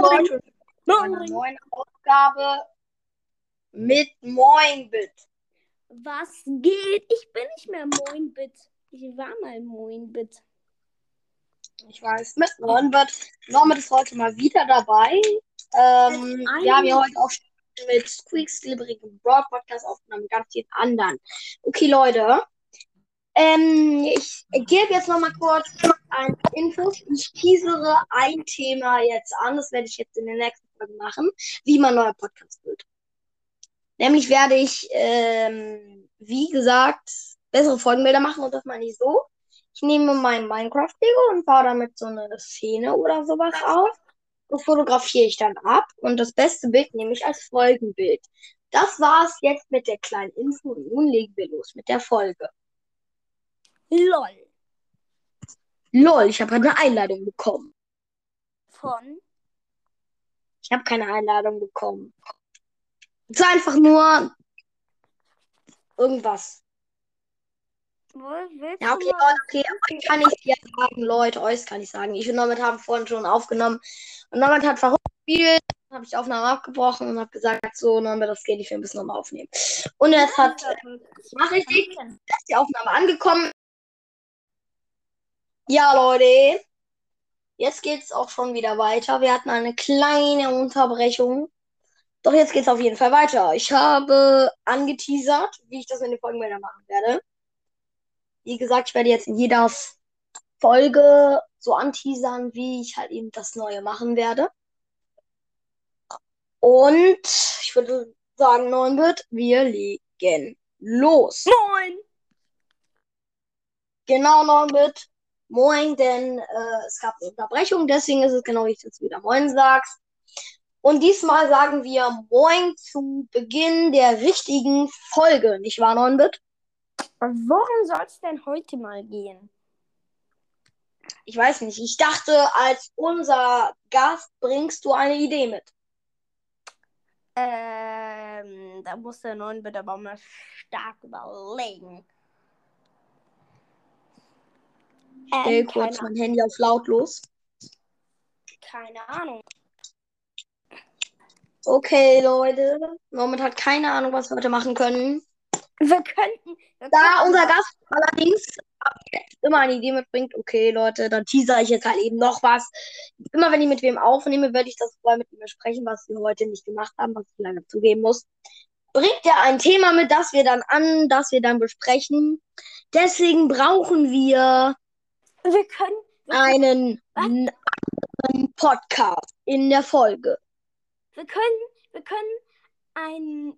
moin. Einer neuen Aufgabe mit Moinbit. Was geht? Ich bin nicht mehr Moinbit. Ich war mal Moinbit. Ich weiß, mit Moinbit. Norman ist heute mal wieder dabei. Ähm, wir haben ja heute auch mit Squeaks, Glibberige Broad Podcast aufgenommen, ganz vielen anderen. Okay, Leute. Ähm, ich gebe jetzt noch mal kurz ein Infos. Ich teasere ein Thema jetzt an. Das werde ich jetzt in der nächsten Folge machen, wie man neuer Podcast wird. Nämlich werde ich, ähm, wie gesagt, bessere Folgenbilder machen und das meine ich so. Ich nehme mein Minecraft-Lego und baue damit so eine Szene oder sowas auf. Das fotografiere ich dann ab und das beste Bild nehme ich als Folgenbild. Das war's jetzt mit der kleinen Info nun legen wir los mit der Folge. LOL. LOL, ich habe eine Einladung bekommen. Von? Ich habe keine Einladung bekommen. Es ist einfach nur irgendwas. Ja, okay, okay, euch kann ich dir sagen, Leute, euch kann ich sagen. Ich und Norbert haben vorhin schon aufgenommen und Norbert hat verrückt gespielt, habe ich die Aufnahme abgebrochen und habe gesagt, so, Norbert, das geht, ich will ein bisschen nochmal aufnehmen. Und jetzt hat, mach ich die, ist die Aufnahme angekommen. Ja, Leute. Jetzt geht's auch schon wieder weiter. Wir hatten eine kleine Unterbrechung. Doch jetzt geht's auf jeden Fall weiter. Ich habe angeteasert, wie ich das in den Folgenmeldern machen werde. Wie gesagt, ich werde jetzt in jeder Folge so anteasern, wie ich halt eben das Neue machen werde. Und ich würde sagen, 9 wird, wir legen los. Moin! Genau, 9 wird. Moin, denn äh, es gab eine Unterbrechung, deswegen ist es genau wie du jetzt wieder Moin sagst. Und diesmal sagen wir Moin zu Beginn der richtigen Folge, nicht wahr, Neunbit? Worum soll es denn heute mal gehen? Ich weiß nicht. Ich dachte, als unser Gast bringst du eine Idee mit. Ähm, da muss der Neunbit aber mal stark überlegen. Ich stell ähm, kurz mein Handy auf lautlos. Keine Ahnung. Okay, Leute. Moment hat keine Ahnung, was wir heute machen können. Wir könnten. Wir da unser Gast allerdings immer eine Idee mitbringt, okay, Leute, dann teaser ich jetzt halt eben noch was. Immer wenn ich mit wem aufnehme, werde ich das vorher mit ihm besprechen, was wir heute nicht gemacht haben, was ich leider zugeben muss. Bringt er ein Thema mit, das wir dann an, das wir dann besprechen. Deswegen brauchen wir wir können einen, einen Podcast in der Folge. Wir können, wir können ein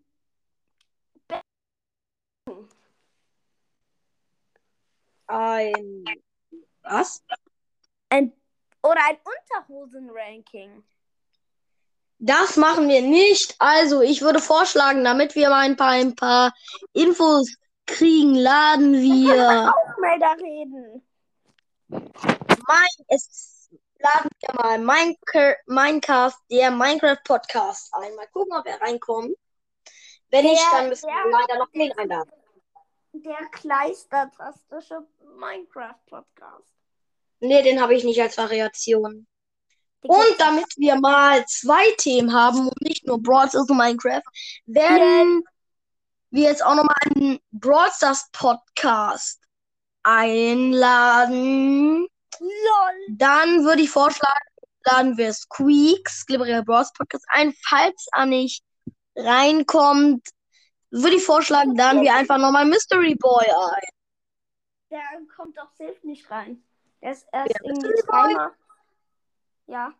ein was? Ein oder ein Unterhosen-Ranking. Das machen wir nicht. Also, ich würde vorschlagen, damit wir mal ein paar, ein paar Infos kriegen, laden wir. wir auch mal da reden. Mein, es laden wir mal Minecraft, Minecraft, der Minecraft Podcast ein. Mal gucken, ob er reinkommt. Wenn der, nicht, dann müssen der, wir leider noch den einladen. Der kleistertastische Minecraft Podcast. Nee, den habe ich nicht als Variation. Und damit wir mal zwei Themen haben und nicht nur Brawl Stars und Minecraft, werden yeah. wir jetzt auch nochmal einen Brawl Stars Podcast einladen. Lol. Dann würde ich vorschlagen, laden wir Squeaks, Glibberer Bros Podcast ein. Falls er nicht reinkommt, würde ich vorschlagen, laden wir einfach nochmal Mystery Boy ein. Der kommt doch safe nicht rein. Der ist erst ja, irgendwie zweimal. Ja.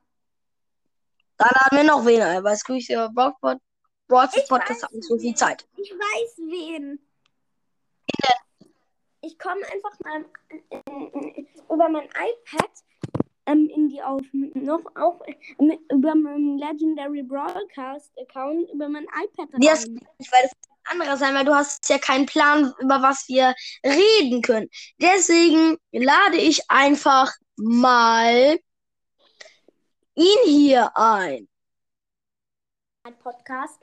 Dann laden wir noch wen ein, weil Squeaks ja Broadcast Podcast hat nicht so viel Zeit. Ich weiß. Wen ich komme einfach mal über mein iPad ähm, in die auf noch auch äh, über meinen Legendary Broadcast Account über mein iPad rein. Ja, ich weil das anderer sein, weil du hast ja keinen Plan, über was wir reden können. Deswegen lade ich einfach mal ihn hier ein. Ein Podcast.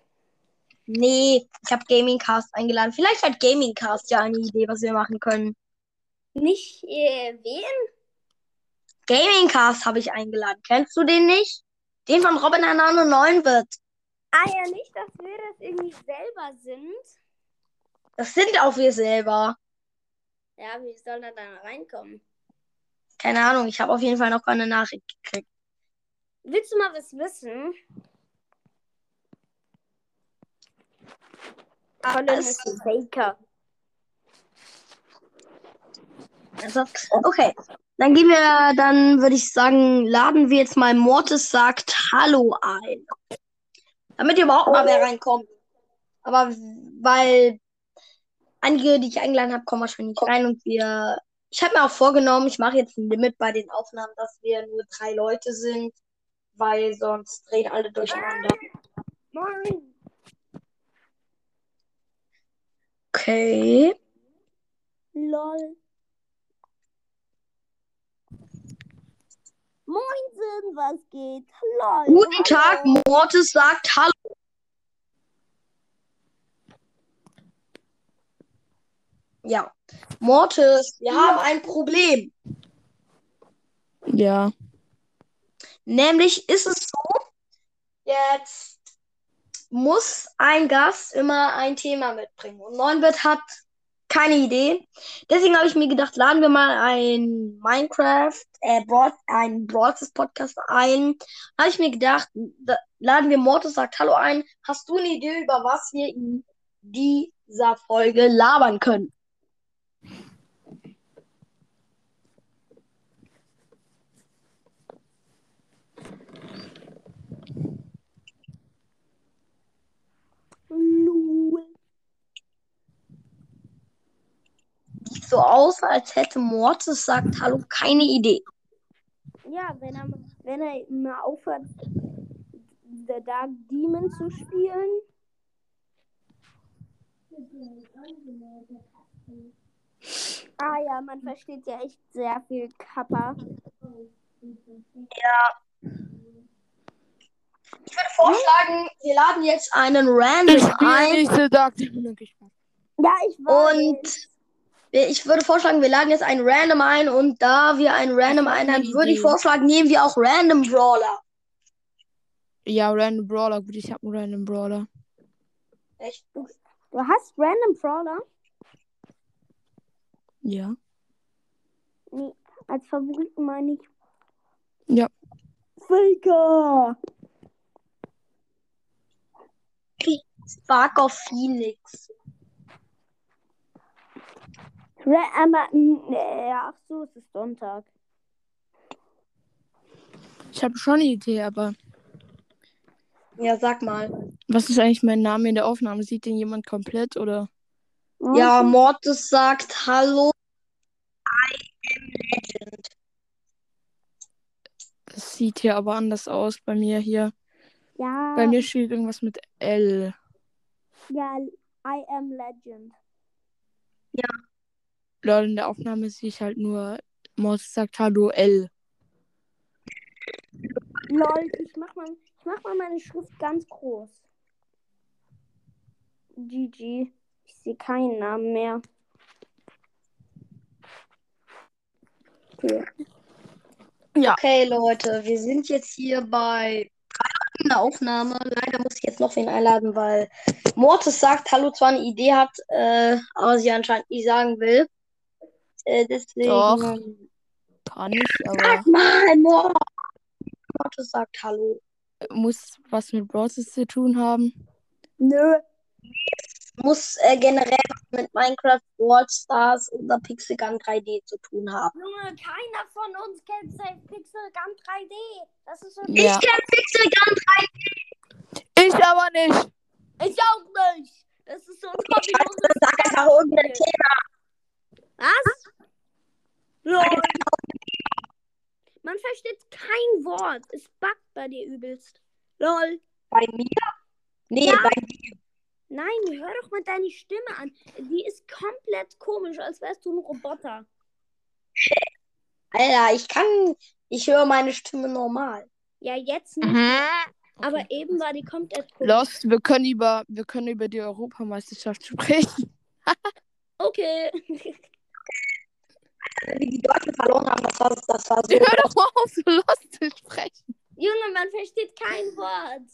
Nee, ich habe Gamingcast eingeladen. Vielleicht hat Gamingcast ja eine Idee, was wir machen können. Nicht äh, wen? Gamingcast habe ich eingeladen. Kennst du den nicht? Den von Robin Hernano 9 wird. Ah ja, nicht, dass wir das irgendwie selber sind. Das sind auch wir selber. Ja, wie soll er da reinkommen? Keine Ahnung, ich habe auf jeden Fall noch keine Nachricht gekriegt. Willst du mal was wissen? Colin ist ein Faker. Also, okay. Dann gehen wir, dann würde ich sagen, laden wir jetzt mal Mortis sagt Hallo ein. Damit ihr überhaupt mal wer reinkommt. Aber weil einige, die ich eingeladen habe, kommen wahrscheinlich nicht rein und wir. Ich habe mir auch vorgenommen, ich mache jetzt ein Limit bei den Aufnahmen, dass wir nur drei Leute sind, weil sonst drehen alle durcheinander. Moin. Okay. Lol. Moinsen, was geht? Lol. Guten Tag, hallo. Mortis sagt Hallo. Ja. Mortis, wir haben ein Problem. Ja. Nämlich ist es so, jetzt muss ein Gast immer ein Thema mitbringen. Und Neunbit hat keine Idee. Deswegen habe ich mir gedacht, laden wir mal ein Minecraft, äh, Broad, ein Broadcast Podcast ein. Habe ich mir gedacht, da, laden wir Mortis sagt Hallo ein. Hast du eine Idee, über was wir in dieser Folge labern können? Lol. Sieht so aus, als hätte Mortis sagt Hallo keine Idee. Ja, wenn er, wenn er mal aufhört, The Dark Demon zu spielen. Ah ja, man versteht ja echt sehr viel Kappa. Ich würde vorschlagen, wir laden jetzt einen Random Ich ein. nicht The Dark Demon. Ja, ich weiß. Und ich würde vorschlagen, wir laden jetzt einen Random ein und da wir einen Random einladen, würde ich vorschlagen, nehmen wir auch Random Brawler. Ja, Random Brawler. Gut, ich habe einen Random Brawler. Echt? Du hast Random Brawler? Ja. Nee, als Favoriten meine ich. Ja. Faker! Spark of Phoenix. Ra aber, nee, ach so, es ist Sonntag. Ich habe schon eine Idee, aber Ja, sag mal. was ist eigentlich mein Name in der Aufnahme? Sieht den jemand komplett oder? Ja, Mortis sagt Hallo. I am Legend. Das sieht hier aber anders aus bei mir hier. Ja, Bei mir steht irgendwas mit L. ja, I am Legend. Lol, in der Aufnahme sehe ich halt nur, Mortis sagt Hallo L. Lol, ich mach mal, ich mach mal meine Schrift ganz groß. GG. Ich sehe keinen Namen mehr. Okay. Okay, Leute, wir sind jetzt hier bei der Aufnahme. Leider muss ich jetzt noch wen einladen, weil Mortis sagt Hallo zwar eine Idee hat, äh, aber sie anscheinend nicht sagen will. Äh, deswegen. Doch. Kann ich, aber Sag mal, Mor Mortis sagt Hallo. muss was mit Brawlers zu tun haben. Nö. Muss äh, generell was mit Minecraft, Brawl Stars oder Pixel Gun 3D zu tun haben. Junge, keiner von uns kennt Safe Pixel Gun 3D. Das ist so. Ja. Ich kenn Pixel Gun 3D. Ich aber nicht. Ich auch nicht. Das ist so ein. Sag einfach irgendein Thema. Was? Lol. Man versteht kein Wort. Es buggt bei dir übelst. Lol. Bei mir? Nee, Ja. bei dir. Nein, hör doch mal deine Stimme an. Die ist komplett komisch, als wärst du ein Roboter. Alter, ich kann. Ich höre meine Stimme normal. Ja, jetzt nicht. Mhm. Aber eben war die komplett komisch. Lost, wir können über, wir können über die Europameisterschaft sprechen. Okay. Wie die Deutschen verloren haben, das war, das war so. Hör doch mal auf, so Lost zu sprechen. Junge, man versteht kein Wort.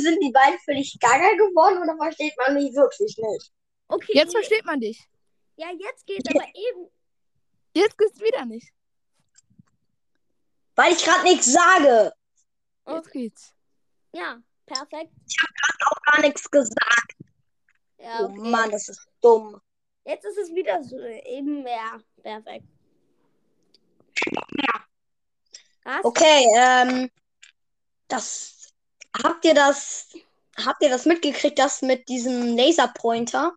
Sind die beiden völlig gaga geworden oder versteht man mich wirklich nicht? Okay. Jetzt versteht man dich. Ja, jetzt geht's aber eben. Jetzt geht's wieder nicht. Weil ich gerade nichts sage. Jetzt geht's. Ja, perfekt. Gar nichts gesagt. Ja, Oh okay. Mann, das ist dumm. Jetzt ist es wieder so eben mehr. Perfekt. Was? Okay, ähm, das habt ihr das habt ihr das mitgekriegt, das mit diesem Laserpointer,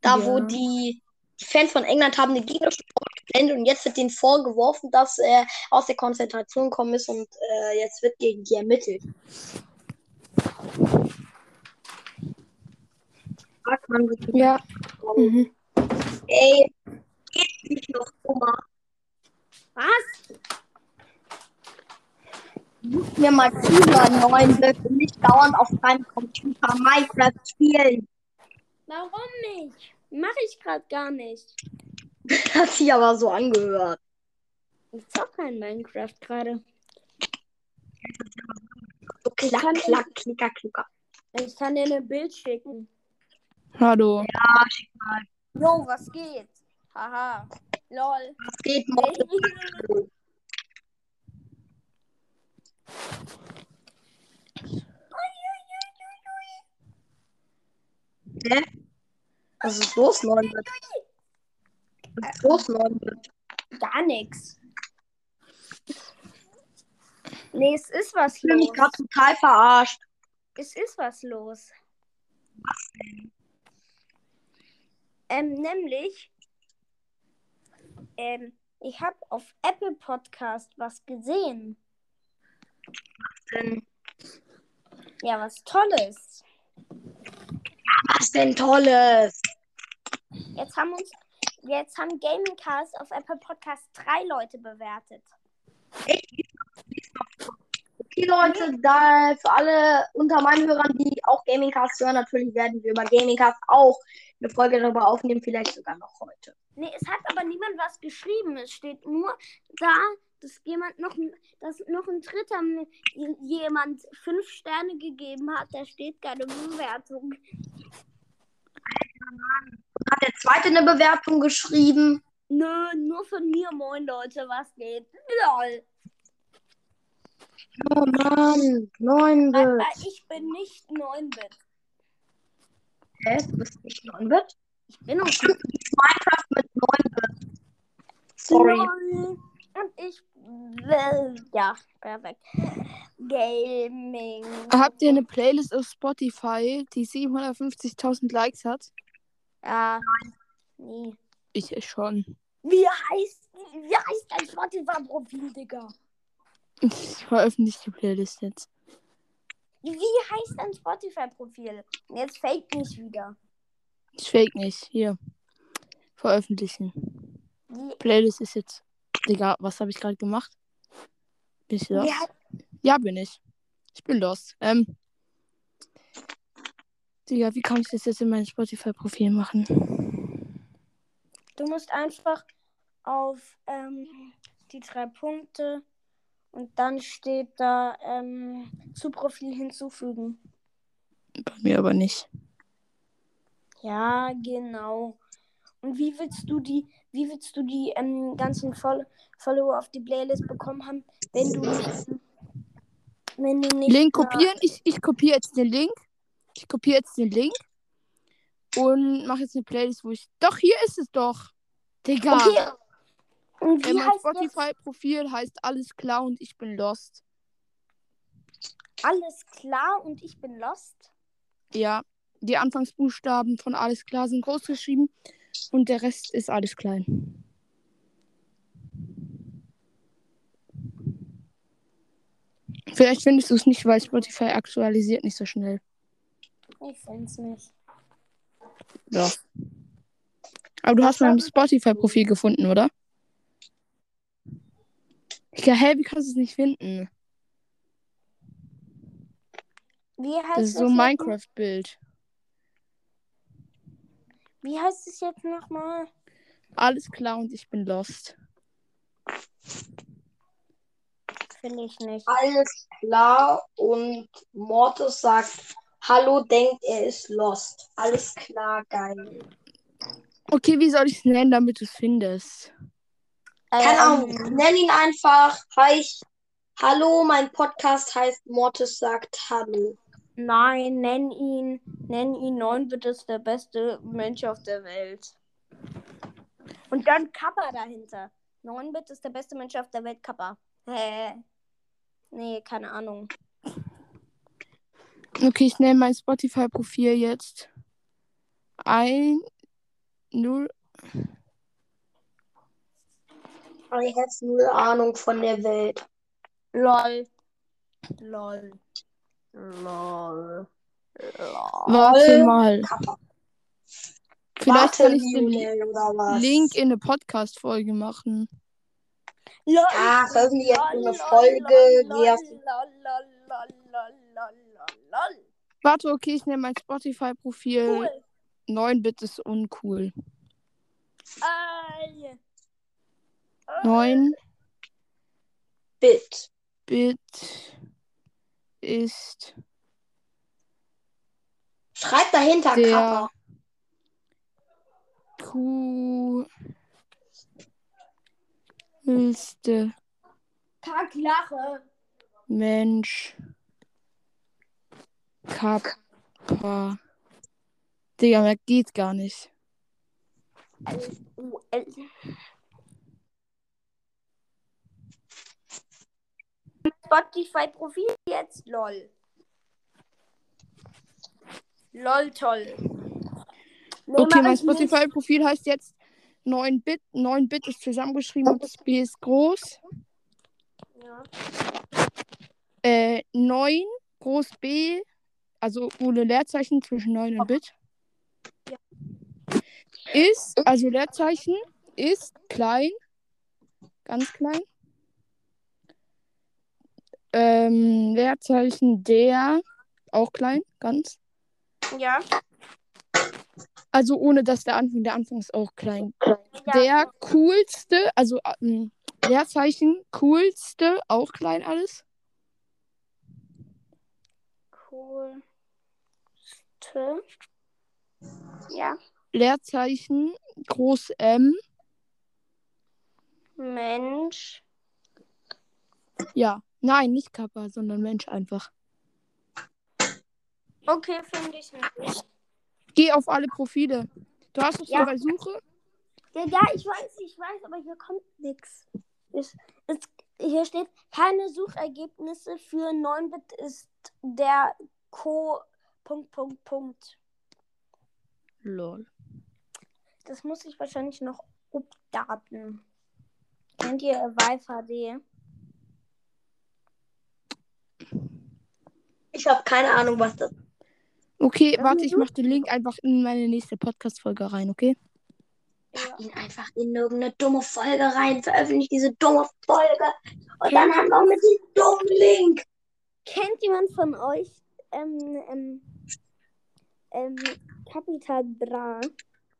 da wo Ja. die, die Fans von England haben den Gegner geblendet und jetzt wird denen vorgeworfen, dass er aus der Konzentration gekommen ist und äh, jetzt wird gegen die ermittelt. Fragt man sich, Ja. Mhm. ey, geht's nicht noch dummer? Was? Such mir mal Tiger 9 und nicht dauernd auf deinem Computer Minecraft spielen. Warum nicht? Mache ich gerade gar nicht. Hat sich aber so angehört. Ich zock kein Minecraft gerade. So klack, klack, klicker, klicker. Ich kann dir ein Bild schicken. Hallo. Jo, was geht? Haha. Lol. Was geht morgen? Hä? Was ist los, Neunbit? Was ist los, Neunbit? Gar nichts. Nee, es ist was Ich fühle mich los. gerade total verarscht. Es ist was los. Ähm, nämlich, ähm, ich habe auf Apple Podcast was gesehen. Denn, Ja, was Tolles. was denn Tolles? Jetzt haben uns, jetzt haben Gaming Cast auf Apple Podcast drei Leute bewertet. Okay, Leute, da für alle unter meinen Hörern, die auch Gamingcast hören, natürlich werden wir über Gamingcast auch eine Folge darüber aufnehmen, vielleicht sogar noch heute. Nee, es hat aber niemand was geschrieben. Es steht nur da, dass jemand noch, ein- dass noch ein dritter jemand fünf Sterne gegeben hat. Da steht keine Bewertung. Hat der zweite eine Bewertung geschrieben? Nö, nur von mir, moin Leute, was geht? Lol. Oh Mann, neun Aber Bit. ich bin nicht 9-Bit. Hä? Du bist nicht neun Bit? Ich bin auch Stimmt, Minecraft mit neun Bit. Sorry. Lol. Und ich will. Ja, perfekt. Gaming. Habt ihr eine Playlist auf Spotify, die 750.000 Likes hat? Ja. Nee. Ich schon. Wie heißt, wie heißt dein Spotify-Profil, Digga? Ich veröffentliche die Playlist jetzt. Wie heißt dein Spotify-Profil? Jetzt fake nicht wieder. Ich fake nicht. Hier. Veröffentlichen. Wie, Playlist ist jetzt. Digga, was habe ich gerade gemacht? Bin ich lost? wie, hei- Ja, bin ich. Ich bin lost. Ähm. Digga, wie kann ich das jetzt in mein Spotify-Profil machen? du musst einfach auf ähm, die drei Punkte und dann steht da ähm, zu Profil hinzufügen. Bei mir aber nicht. Ja, genau. Und wie willst du die, wie willst du die ähm, ganzen Fol Follower auf die Playlist bekommen haben, wenn du nicht, wenn du nicht Link kopieren. Ich, ich kopiere jetzt den Link. Ich kopiere jetzt den Link. Und mache jetzt eine Playlist, wo ich. Doch, hier ist es doch. Digga. Okay. Und wie mein Spotify-Profil heißt alles klar und ich bin lost. alles klar und ich bin lost? Ja, die Anfangsbuchstaben von alles klar sind groß geschrieben und der Rest ist alles klein. Vielleicht findest du es nicht, weil Spotify aktualisiert nicht so schnell. Ich find's nicht. Ja. Aber du hast mein Spotify-Profil gefunden, oder? Ja, hä, wie kannst du es nicht finden? Wie heißt Das ist so es ein jetzt- Minecraft-Bild. Wie heißt es jetzt nochmal? Alles klar und ich bin lost. Finde ich nicht. Alles klar. Und Mortis sagt, hallo, denkt, er ist lost. Alles klar, geil. Okay, wie soll ich es nennen, damit du es findest? Keine Ähm, Ahnung, nenn ihn einfach. Hi, hallo, mein Podcast heißt Mortis sagt Hallo. Nein, nenn ihn, nenn ihn 9-Bit ist der beste Mensch auf der Welt. Und dann Kappa dahinter. 9-Bit ist der beste Mensch auf der Welt, Kappa. Hä? Nee, keine Ahnung. Okay, ich nenne mein Spotify-Profil jetzt. Ein, null. Aber ich habe null Ahnung von der Welt. Lol. Lol. Lol. Lol. Warte mal. Kappa. Vielleicht Warte, kann ich den? Link in eine Podcast-Folge machen. Lol. Ah, veröffentliche jetzt eine lol, Folge. lol. Warte, okay, ich nenne mein Spotify-Profil. Cool. 9-Bit ist uncool. Ey. 9 Bit. Bit ist Schreib dahinter der Kappa. coolste Kacklache. Mensch. Kappa. Digga, mehr geht gar nicht. L-U-L. Spotify-Profil jetzt, lol. Lol, toll. Nee, Okay, mein. Spotify-Profil heißt jetzt 9-Bit. 9-Bit ist zusammengeschrieben und das B ist groß. Ja. Äh, 9, groß B, also ohne Leerzeichen zwischen 9 und Bit. Ist, also Leerzeichen, ist klein. Ganz klein. Ähm, Leerzeichen der, auch klein, ganz. Ja. Also ohne dass der Anfang, der Anfang ist auch klein. ja. Der coolste, also ähm, Leerzeichen, coolste, auch klein alles. Coolste. Ja. Leerzeichen, groß M. Mensch. Ja, nein, nicht Kappa, sondern Mensch einfach. Okay, finde ich nicht. Geh auf alle Profile. Du hast es Ja. bei Suche. Ja, ja, ich weiß, ich weiß, aber hier kommt nichts. Hier steht, keine Suchergebnisse für 9-Bit ist der Co. Punkt, Punkt, Punkt. Lol. Das muss ich wahrscheinlich noch updaten. Kennt ihr HD? Ich habe keine Ahnung, was das Okay, Das warte, ist ich gut. mach den Link einfach in meine nächste Podcast-Folge rein, okay? Ja. ihn einfach in irgendeine dumme Folge rein, veröffentlicht diese dumme Folge und dann haben wir mit diesem dummen Link. Kennt jemand von euch ähm, ähm, ähm, Capital Bra?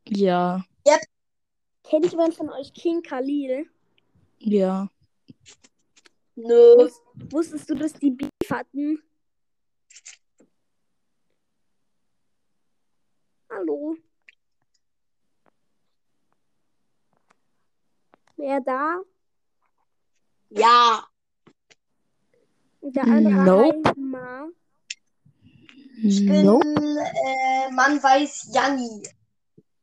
Ja, Kennt jemand von euch King Khalil? ja. Nö. Wus wusstest du, dass die Beef hatten? Hallo? Wer da? Ja. Und der andere Nope. Ma. Ich bin, Nope. äh, man weiß Janni.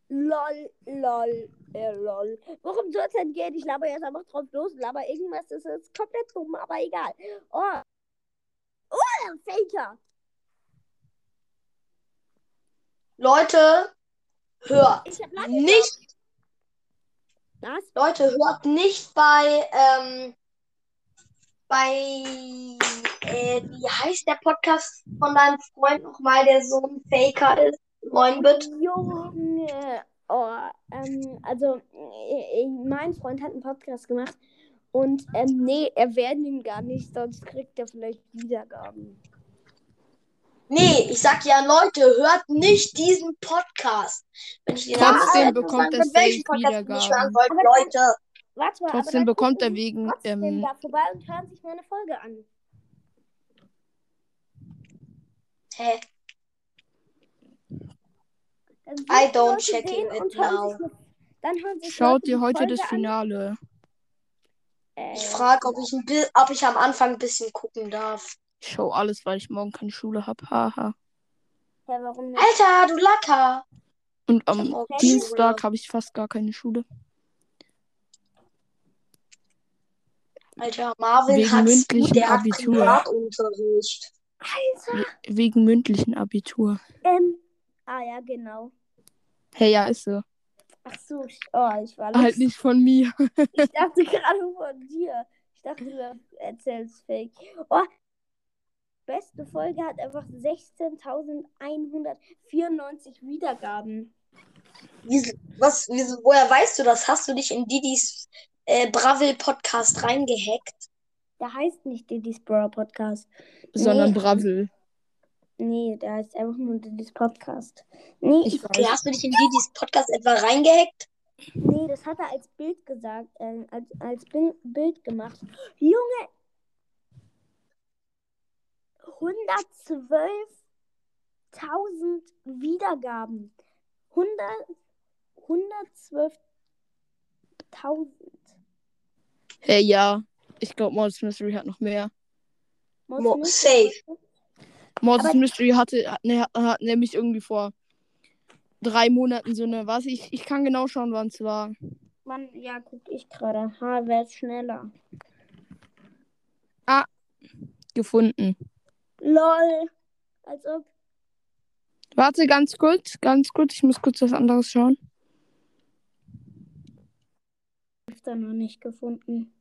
Lol, lol, äh, lol. Worum soll es denn gehen? Ich laber jetzt einfach drauf los, laber irgendwas, das ist komplett dumm, aber egal. Oh. Oh, Faker. Leute, hört nicht, Was? Leute, hört nicht bei, ähm, bei, äh, wie heißt der Podcast von deinem Freund nochmal, der so ein Faker ist? 9-Bit? Junge. Oh, ähm, also, äh, äh, mein Freund hat einen Podcast gemacht und, ähm, nee, erwähnen ihn gar nicht, sonst kriegt er vielleicht Wiedergaben. Nee, ich sag ja, Leute, hört nicht diesen Podcast. Wenn ich Trotzdem bekommt er safe Podcast ihr nicht hören Wiedergaben. wollt, Aber- Leute. Warte mal, Trotzdem bekommt er wegen. trotzdem Ähm, da vorbei und hören sich meine Folge an. Hä? Sind I don't Leute checking sehen it now. sich schaut die heute Folge das an. Finale. Äh, Ich frage, ob ich, ob ich am Anfang ein bisschen gucken darf. Ich schau alles, weil ich morgen keine Schule habe. Haha. ja? Alter, du Lacker. Und hab am morgen Dienstag habe ich fast gar keine Schule. Alter, Marvin Wegen hat mündlichen der hat Abitur. Privatunterricht. Alter. We wegen mündlichen Abitur. Ähm, ah ja, genau. Hey, ja, ist so. Ach so, ich- oh, ich war Halt nicht von mir. Ich dachte gerade von dir. Ich dachte, du erzählst fake. Oh, beste Folge hat einfach 16.194 Wiedergaben. Wieso, was, wieso, woher weißt du das? Hast du dich in Didis äh, Bravil Podcast reingehackt? Der heißt nicht Diddy's Bro Podcast. Sondern Nee. Bravel. Nee, der heißt einfach nur Diddy's Podcast. Nee, Ich ich, Okay, weiß. hast du dich in Didis Podcast etwa reingehackt? nee, das hat er als Bild gesagt, äh, als, als Bil- Bild gemacht. Junge! 112.000 Wiedergaben. 100 112.000. Hey, ja. Ich glaube, Mortis Mystery hat noch mehr. Mo- safe. Aber- Mystery hatte, hat, ne, hat nämlich irgendwie vor drei Monaten so eine, was? Ich, ich kann genau schauen, wann es war. Mann, ja, guck ich gerade. Ha, wer ist schneller? Gefunden. LOL. Als ob. Warte, ganz kurz, ganz kurz. Ich muss kurz was anderes schauen. Ich da noch nicht gefunden.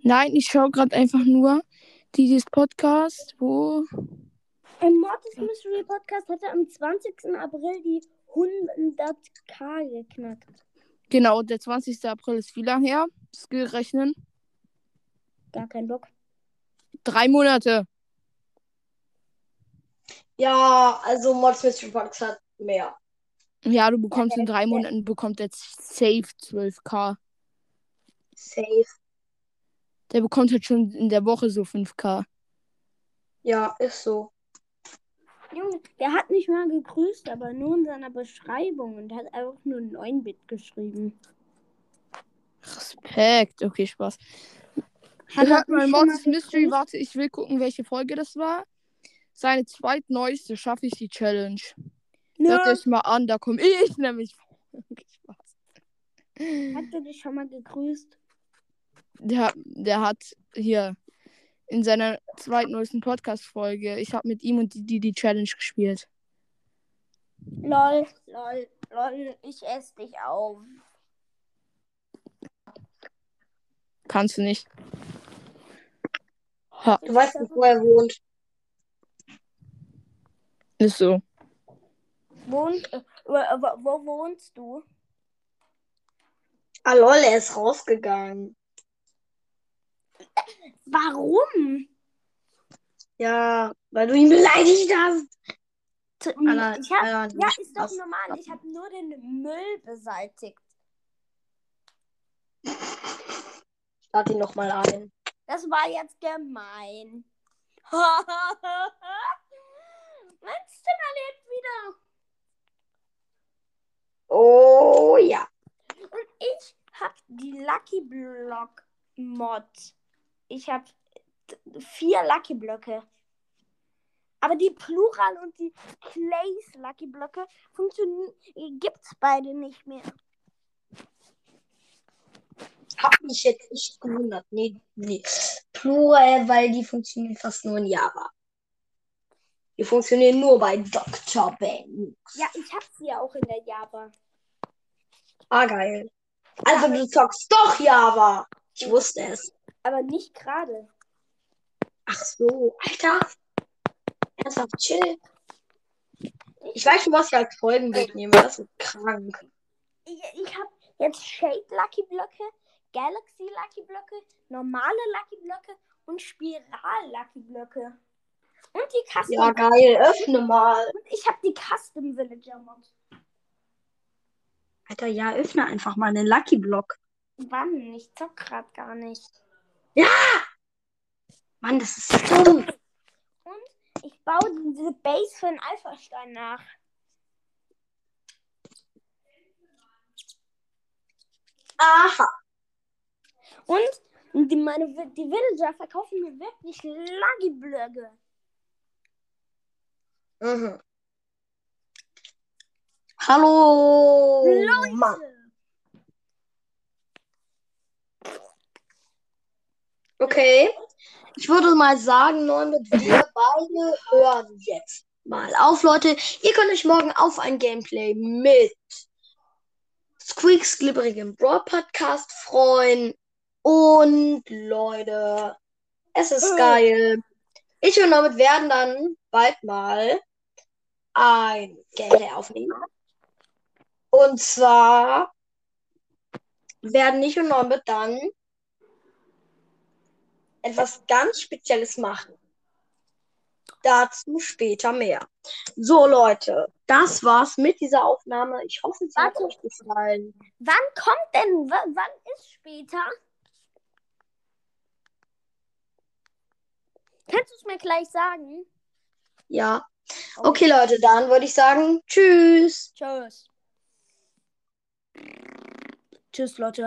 Nein, ich schaue gerade einfach nur dieses Podcast, wo. Im Mortis Mystery Podcast hat er am 20. April die 100k geknackt. Genau, der 20. April ist wie lange her? Skill rechnen. Gar kein Bock. Drei Monate. Ja, also Mods Mystery Podcast hat mehr. Ja, du bekommst in drei Monaten bekommt jetzt safe 12k. Safe. Der bekommt halt schon in der Woche so 5k. Ja, ist so. Junge, der hat nicht mal gegrüßt, aber nur in seiner Beschreibung und hat einfach nur 9-Bit geschrieben. Respekt. Okay, Spaß. Hat schon Mortis mal Mystery. gegrüßt? Warte, ich will gucken, welche Folge das war. Seine zweitneueste schaffe ich die Challenge. Nö. Hört euch mal an, da komme ich nämlich. Okay, Spaß. Hat er dich schon mal gegrüßt? Der, der hat hier in seiner zweitneuesten Podcast-Folge, ich habe mit ihm und die, die die Challenge gespielt. Lol, lol, lol, ich esse dich auf. Kannst du nicht. Ha, Du weißt nicht, wo er wohnt. ist so. Wohnt, äh, wo, wo, wo wohnst du? Ah lol, er ist rausgegangen. Warum? Ja, weil du ihn beleidigt hast. Anna, ich hab, Anna, ja, ist doch normal. Ich habe nur den Müll beseitigt. Start ihn nochmal ein. Das war jetzt gemein. mein Zimmer lebt wieder. Oh ja. Und ich hab die Lucky Block Mod. Ich hab vier Lucky Blöcke. Aber die Plural und die Clays Lucky Blöcke funktionieren, gibt's beide nicht mehr. Hab mich jetzt nicht gewundert. Nee, nee. Plural, weil die funktionieren fast nur in Java. Die funktionieren nur bei Dr. Ben. Ja, ich hab sie ja auch in der Java. Ah, geil. Also du zockst doch Java. Ich wusste es. Aber nicht gerade. Ach so, Alter. Ernsthaft, chill. Ich weiß schon, was ich als Folgenbild nehme. Das ist krank. Ich, ich habe jetzt Shade Lucky Blöcke, Galaxy Lucky Blöcke, normale Lucky Blöcke und Spiral Lucky Blöcke. Und die Custom. Ja, geil. Öffne mal. Und ich habe die Custom Villager Mod. Alter, ja, öffne einfach mal einen Lucky Block. Wann? Ich zock grad gar nicht. Mann, das ist so dumm. Und ich baue diese Base für den Alpha-Stein nach. Aha. Und die, meine, die Villager verkaufen mir wirklich Laggy-Blöcke. Mhm. Hallo. Leute! Mann. Okay. Ich würde mal sagen, Neunbit, wir beide hören jetzt mal auf, Leute. Ihr könnt euch morgen auf ein Gameplay mit Squeaks glibberigem Broad Podcast freuen. Und Leute, es ist Mhm. geil. Ich und Norbert werden dann bald mal ein Gameplay aufnehmen. Und zwar werden ich und Norbert dann etwas ganz Spezielles machen. Dazu später mehr. So, Leute, das war's mit dieser Aufnahme. Ich hoffe, es hat euch gefallen. Wann kommt denn, wa- wann ist später? Kannst du es mir gleich sagen? Ja. Okay, Leute, dann würde ich sagen, tschüss. Tschüss. Tschüss, Leute.